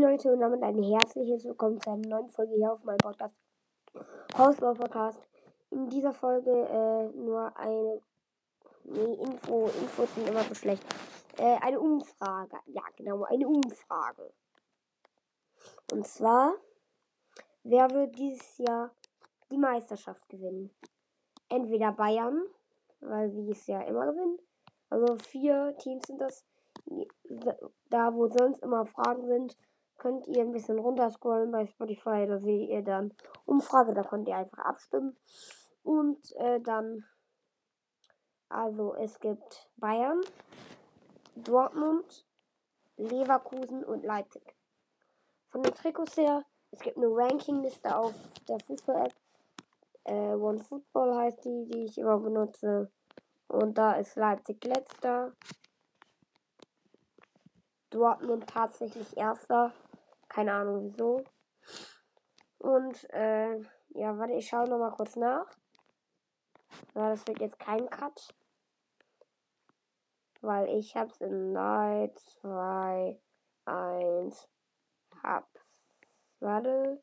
Leute und damit ein herzliches Willkommen zu einer neuen Folge hier auf meinem Podcast Hausbau Podcast. In dieser Folge äh, nur eine nee, Info, Infos sind immer so schlecht. Äh, eine Umfrage. Ja, genau, eine Umfrage. Und zwar, wer wird dieses Jahr die Meisterschaft gewinnen? Entweder Bayern, weil sie es ja immer gewinnen. Also vier Teams sind das da wo sonst immer Fragen sind, könnt ihr ein bisschen runterscrollen bei Spotify. Da seht ihr dann Umfrage, da könnt ihr einfach abstimmen. Und äh, dann, also es gibt Bayern, Dortmund, Leverkusen und Leipzig. Von den Trikots her, es gibt eine Rankingliste auf der Fußball-App. Äh, OneFootball heißt die, die ich immer benutze. Und da ist Leipzig letzter. Dortmund tatsächlich erster. Keine Ahnung wieso. Und äh, ja, warte, ich schaue nochmal kurz nach. Ja, das wird jetzt kein Cut. Weil ich hab's in 3, 2, 1, hab's. Warte.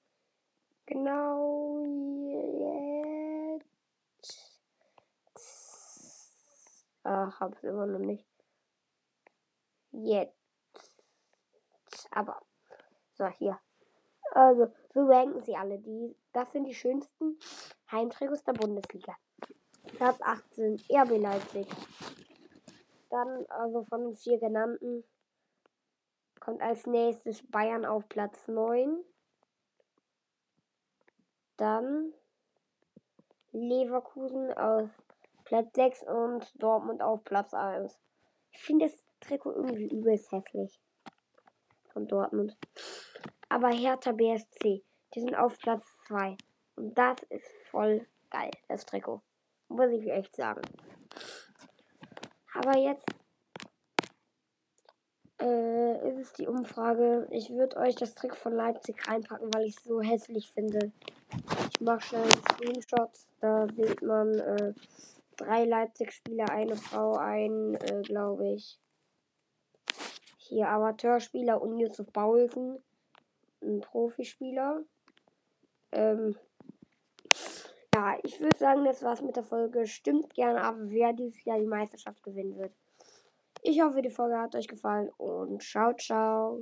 Genau jetzt. Ach, hab's immer noch nicht. Jetzt aber. So, hier. Also, so ranken sie alle. Die, das sind die schönsten Heimtrikots der Bundesliga. Platz 18, RB Leipzig. Dann, also von den vier genannten, kommt als nächstes Bayern auf Platz 9. Dann Leverkusen auf Platz 6 und Dortmund auf Platz 1. Ich finde das Trikot irgendwie übelst hässlich von Dortmund. Aber Hertha BSC, die sind auf Platz 2. Und das ist voll geil, das Trikot. Muss ich echt sagen. Aber jetzt äh, ist es die Umfrage. Ich würde euch das Trick von Leipzig reinpacken, weil ich es so hässlich finde. Ich mache schnell einen Screenshot. Da sieht man äh, drei Leipzig-Spieler, eine Frau, ein, äh, glaube ich, hier Amateurspieler und Yusuf Paulsen, ein Profispieler. Ähm, ja, ich würde sagen, das war's mit der Folge. Stimmt gerne ab, wer dieses Jahr die Meisterschaft gewinnen wird. Ich hoffe, die Folge hat euch gefallen und ciao, ciao.